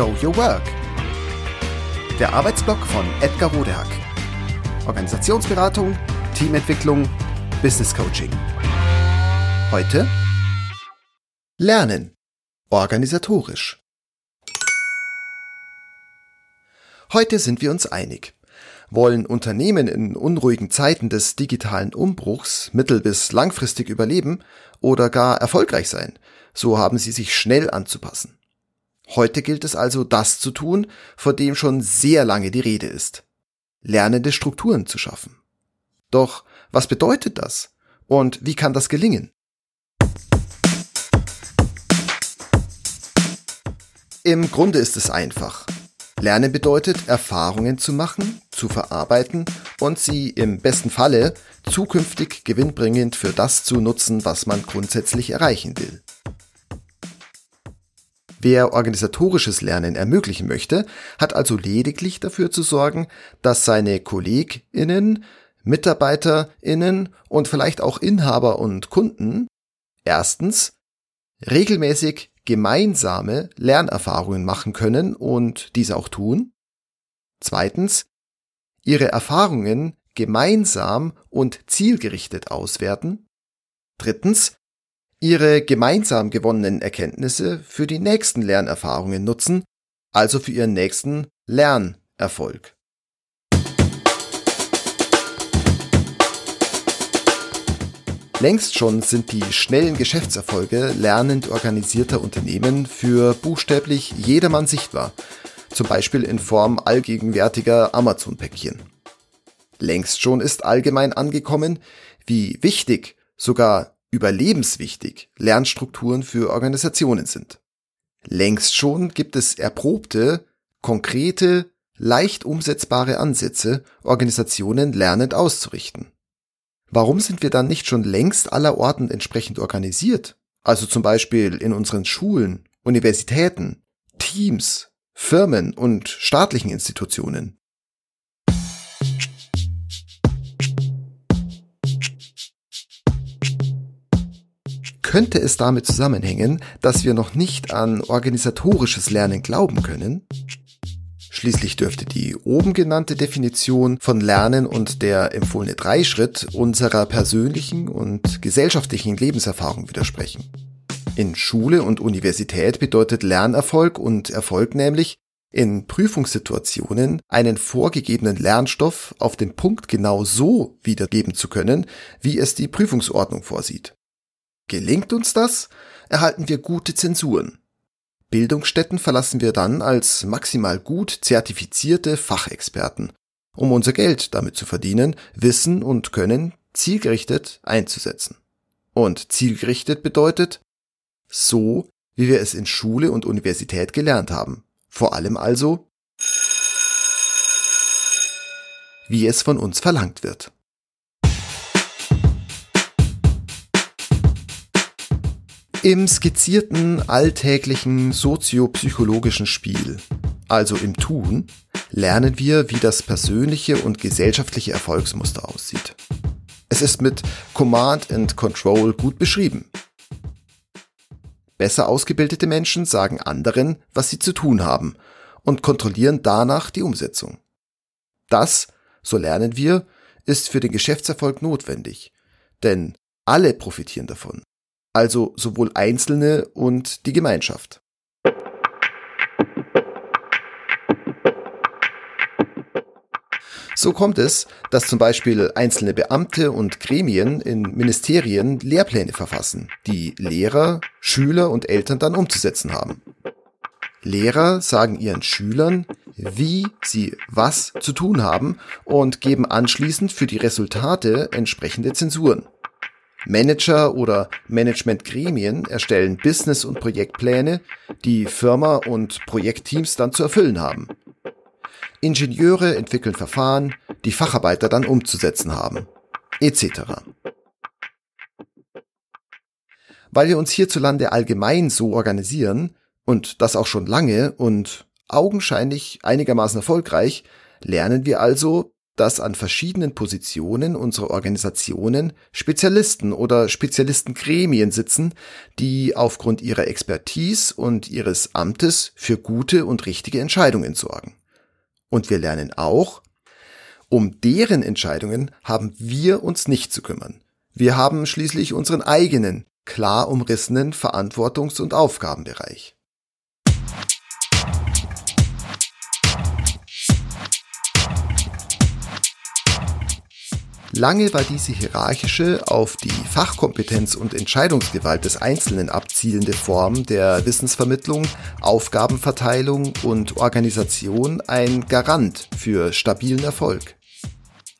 Show Your Work. Der Arbeitsblock von Edgar Rodehack. Organisationsberatung, Teamentwicklung, Business Coaching. Heute Lernen. Organisatorisch. Heute sind wir uns einig. Wollen Unternehmen in unruhigen Zeiten des digitalen Umbruchs mittel- bis langfristig überleben oder gar erfolgreich sein, so haben sie sich schnell anzupassen. Heute gilt es also, das zu tun, vor dem schon sehr lange die Rede ist. Lernende Strukturen zu schaffen. Doch was bedeutet das? Und wie kann das gelingen? Im Grunde ist es einfach. Lernen bedeutet, Erfahrungen zu machen, zu verarbeiten und sie im besten Falle zukünftig gewinnbringend für das zu nutzen, was man grundsätzlich erreichen will. Wer organisatorisches Lernen ermöglichen möchte, hat also lediglich dafür zu sorgen, dass seine KollegInnen, MitarbeiterInnen und vielleicht auch Inhaber und Kunden erstens regelmäßig gemeinsame Lernerfahrungen machen können und diese auch tun. Zweitens, ihre Erfahrungen gemeinsam und zielgerichtet auswerten. Drittens, ihre gemeinsam gewonnenen Erkenntnisse für die nächsten Lernerfahrungen nutzen, also für ihren nächsten Lernerfolg. Längst schon sind die schnellen Geschäftserfolge lernend organisierter Unternehmen für buchstäblich jedermann sichtbar, zum Beispiel in Form allgegenwärtiger Amazon-Päckchen. Längst schon ist allgemein angekommen, wie wichtig, sogar überlebenswichtig Lernstrukturen für Organisationen sind. Längst schon gibt es erprobte, konkrete, leicht umsetzbare Ansätze, Organisationen lernend auszurichten. Warum sind wir dann nicht schon längst aller Orten entsprechend organisiert? Also zum Beispiel in unseren Schulen, Universitäten, Teams, Firmen und staatlichen Institutionen. Könnte es damit zusammenhängen, dass wir noch nicht an organisatorisches Lernen glauben können? Schließlich dürfte die oben genannte Definition von Lernen und der empfohlene Dreischritt unserer persönlichen und gesellschaftlichen Lebenserfahrung widersprechen. In Schule und Universität bedeutet Lernerfolg und Erfolg nämlich, in Prüfungssituationen einen vorgegebenen Lernstoff auf den Punkt genau so wiedergeben zu können, wie es die Prüfungsordnung vorsieht. Gelingt uns das, erhalten wir gute Zensuren. Bildungsstätten verlassen wir dann als maximal gut zertifizierte Fachexperten, um unser Geld damit zu verdienen, Wissen und Können zielgerichtet einzusetzen. Und zielgerichtet bedeutet so, wie wir es in Schule und Universität gelernt haben. Vor allem also, wie es von uns verlangt wird. Im skizzierten alltäglichen soziopsychologischen Spiel, also im Tun, lernen wir, wie das persönliche und gesellschaftliche Erfolgsmuster aussieht. Es ist mit Command and Control gut beschrieben. Besser ausgebildete Menschen sagen anderen, was sie zu tun haben und kontrollieren danach die Umsetzung. Das, so lernen wir, ist für den Geschäftserfolg notwendig, denn alle profitieren davon also sowohl Einzelne und die Gemeinschaft. So kommt es, dass zum Beispiel einzelne Beamte und Gremien in Ministerien Lehrpläne verfassen, die Lehrer, Schüler und Eltern dann umzusetzen haben. Lehrer sagen ihren Schülern, wie sie was zu tun haben und geben anschließend für die Resultate entsprechende Zensuren. Manager oder Managementgremien erstellen Business- und Projektpläne, die Firma und Projektteams dann zu erfüllen haben. Ingenieure entwickeln Verfahren, die Facharbeiter dann umzusetzen haben, etc. Weil wir uns hierzulande allgemein so organisieren, und das auch schon lange und augenscheinlich einigermaßen erfolgreich, lernen wir also, dass an verschiedenen Positionen unserer Organisationen Spezialisten oder Spezialistengremien sitzen, die aufgrund ihrer Expertise und ihres Amtes für gute und richtige Entscheidungen sorgen. Und wir lernen auch, um deren Entscheidungen haben wir uns nicht zu kümmern. Wir haben schließlich unseren eigenen, klar umrissenen Verantwortungs- und Aufgabenbereich. Lange war diese hierarchische, auf die Fachkompetenz und Entscheidungsgewalt des Einzelnen abzielende Form der Wissensvermittlung, Aufgabenverteilung und Organisation ein Garant für stabilen Erfolg.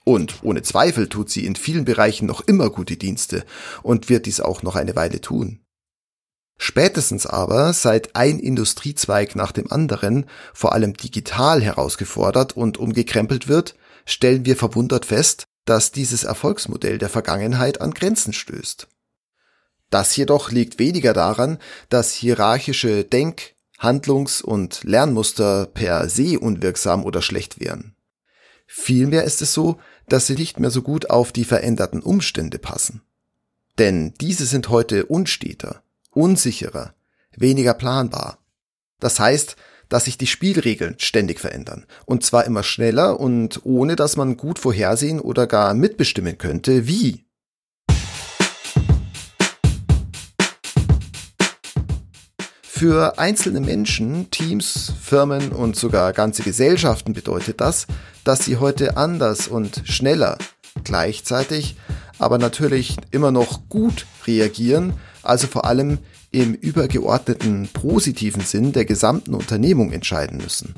Und ohne Zweifel tut sie in vielen Bereichen noch immer gute Dienste und wird dies auch noch eine Weile tun. Spätestens aber, seit ein Industriezweig nach dem anderen, vor allem digital herausgefordert und umgekrempelt wird, stellen wir verwundert fest, dass dieses Erfolgsmodell der Vergangenheit an Grenzen stößt. Das jedoch liegt weniger daran, dass hierarchische Denk-, Handlungs- und Lernmuster per se unwirksam oder schlecht wären. Vielmehr ist es so, dass sie nicht mehr so gut auf die veränderten Umstände passen. Denn diese sind heute unsteter, unsicherer, weniger planbar. Das heißt, dass sich die Spielregeln ständig verändern. Und zwar immer schneller und ohne dass man gut vorhersehen oder gar mitbestimmen könnte, wie. Für einzelne Menschen, Teams, Firmen und sogar ganze Gesellschaften bedeutet das, dass sie heute anders und schneller, gleichzeitig, aber natürlich immer noch gut reagieren, also vor allem im übergeordneten positiven Sinn der gesamten Unternehmung entscheiden müssen.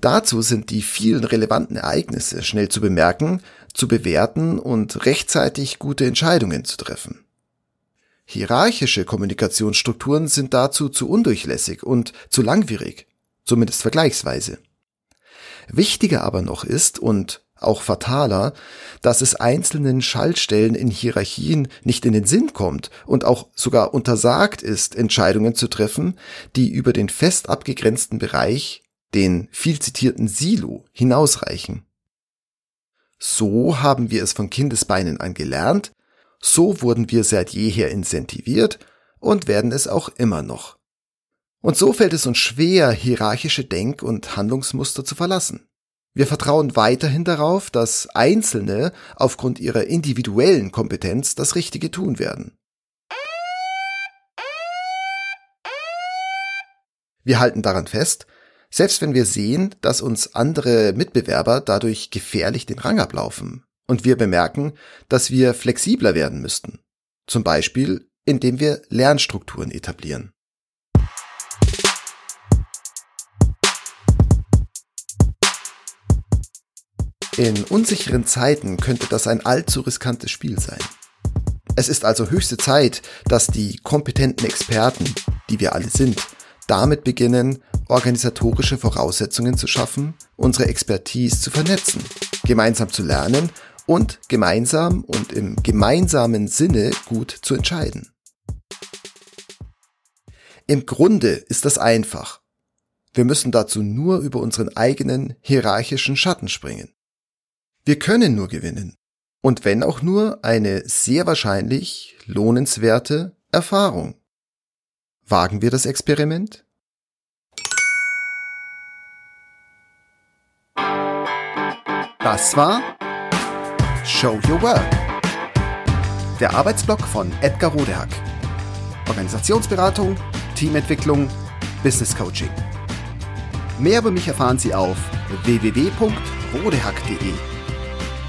Dazu sind die vielen relevanten Ereignisse schnell zu bemerken, zu bewerten und rechtzeitig gute Entscheidungen zu treffen. Hierarchische Kommunikationsstrukturen sind dazu zu undurchlässig und zu langwierig, zumindest vergleichsweise. Wichtiger aber noch ist, und auch fataler, dass es einzelnen Schaltstellen in Hierarchien nicht in den Sinn kommt und auch sogar untersagt ist, Entscheidungen zu treffen, die über den fest abgegrenzten Bereich, den viel zitierten Silo, hinausreichen. So haben wir es von Kindesbeinen an gelernt, so wurden wir seit jeher incentiviert und werden es auch immer noch. Und so fällt es uns schwer, hierarchische Denk- und Handlungsmuster zu verlassen. Wir vertrauen weiterhin darauf, dass Einzelne aufgrund ihrer individuellen Kompetenz das Richtige tun werden. Wir halten daran fest, selbst wenn wir sehen, dass uns andere Mitbewerber dadurch gefährlich den Rang ablaufen und wir bemerken, dass wir flexibler werden müssten. Zum Beispiel, indem wir Lernstrukturen etablieren. In unsicheren Zeiten könnte das ein allzu riskantes Spiel sein. Es ist also höchste Zeit, dass die kompetenten Experten, die wir alle sind, damit beginnen, organisatorische Voraussetzungen zu schaffen, unsere Expertise zu vernetzen, gemeinsam zu lernen und gemeinsam und im gemeinsamen Sinne gut zu entscheiden. Im Grunde ist das einfach. Wir müssen dazu nur über unseren eigenen hierarchischen Schatten springen. Wir können nur gewinnen. Und wenn auch nur eine sehr wahrscheinlich lohnenswerte Erfahrung. Wagen wir das Experiment? Das war Show Your Work. Der Arbeitsblock von Edgar Rodehack. Organisationsberatung, Teamentwicklung, Business Coaching. Mehr über mich erfahren Sie auf www.rodehack.de